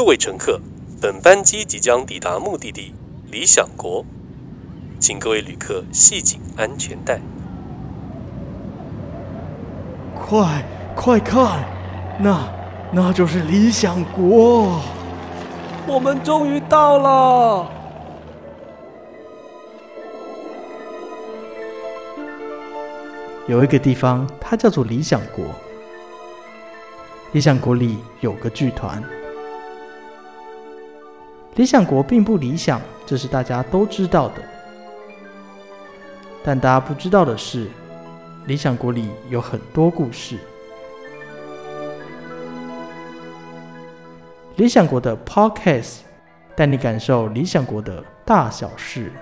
各位乘客，本班机即将抵达目的地理想国，请各位旅客系紧安全带。快快看，那那就是理想国。我们终于到了。有一个地方，它叫做理想国。理想国里有个剧团。理想国并不理想，这是大家都知道的。但大家不知道的是，理想国里有很多故事。理想国的 Podcast 带你感受理想国的大小事。